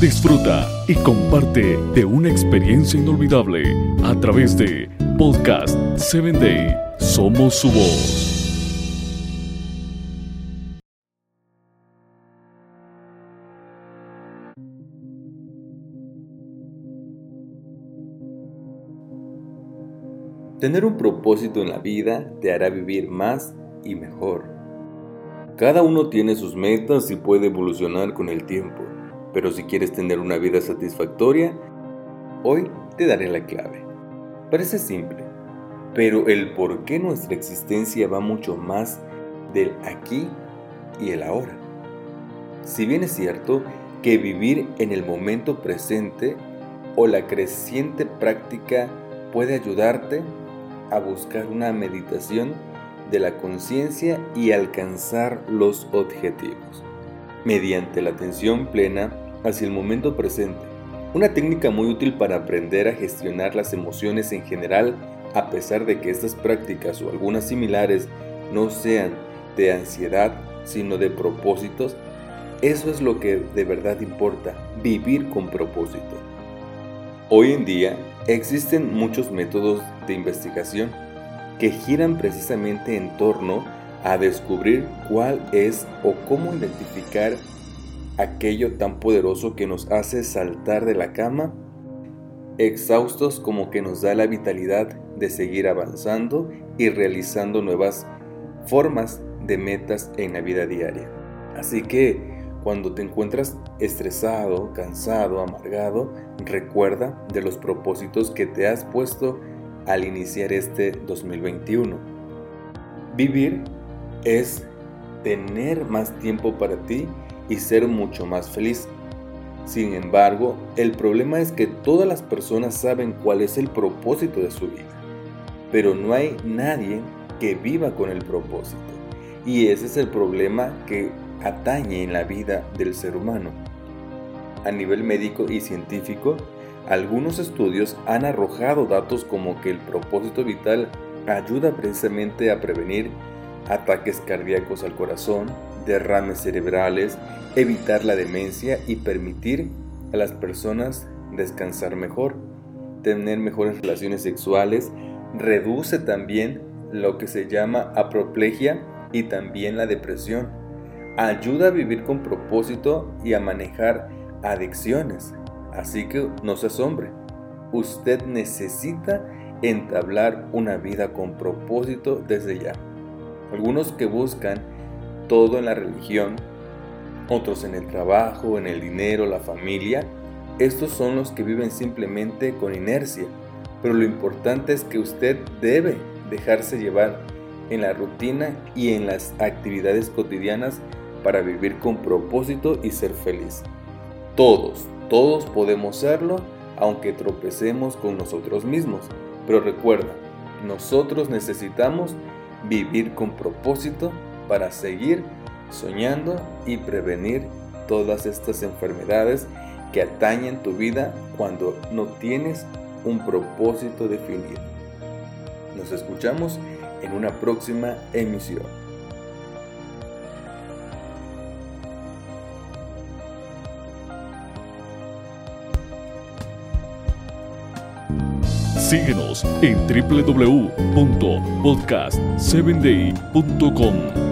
Disfruta y comparte de una experiencia inolvidable a través de Podcast 7 Day. Somos su voz. Tener un propósito en la vida te hará vivir más y mejor. Cada uno tiene sus metas y puede evolucionar con el tiempo, pero si quieres tener una vida satisfactoria, hoy te daré la clave. Parece simple, pero el por qué nuestra existencia va mucho más del aquí y el ahora. Si bien es cierto que vivir en el momento presente o la creciente práctica puede ayudarte a buscar una meditación de la conciencia y alcanzar los objetivos, mediante la atención plena hacia el momento presente. Una técnica muy útil para aprender a gestionar las emociones en general, a pesar de que estas prácticas o algunas similares no sean de ansiedad, sino de propósitos, eso es lo que de verdad importa, vivir con propósito. Hoy en día existen muchos métodos de investigación que giran precisamente en torno a descubrir cuál es o cómo identificar aquello tan poderoso que nos hace saltar de la cama, exhaustos como que nos da la vitalidad de seguir avanzando y realizando nuevas formas de metas en la vida diaria. Así que cuando te encuentras estresado, cansado, amargado, recuerda de los propósitos que te has puesto al iniciar este 2021. Vivir es tener más tiempo para ti y ser mucho más feliz. Sin embargo, el problema es que todas las personas saben cuál es el propósito de su vida, pero no hay nadie que viva con el propósito. Y ese es el problema que atañe en la vida del ser humano. A nivel médico y científico, algunos estudios han arrojado datos como que el propósito vital ayuda precisamente a prevenir ataques cardíacos al corazón, derrames cerebrales, evitar la demencia y permitir a las personas descansar mejor, tener mejores relaciones sexuales, reduce también lo que se llama apoplegia y también la depresión ayuda a vivir con propósito y a manejar adicciones. Así que no se asombre, usted necesita entablar una vida con propósito desde ya. Algunos que buscan todo en la religión, otros en el trabajo, en el dinero, la familia, estos son los que viven simplemente con inercia. Pero lo importante es que usted debe dejarse llevar en la rutina y en las actividades cotidianas para vivir con propósito y ser feliz. Todos, todos podemos serlo, aunque tropecemos con nosotros mismos. Pero recuerda, nosotros necesitamos vivir con propósito para seguir soñando y prevenir todas estas enfermedades que atañen tu vida cuando no tienes un propósito definido. Nos escuchamos en una próxima emisión. Síguenos en www.podcast7day.com.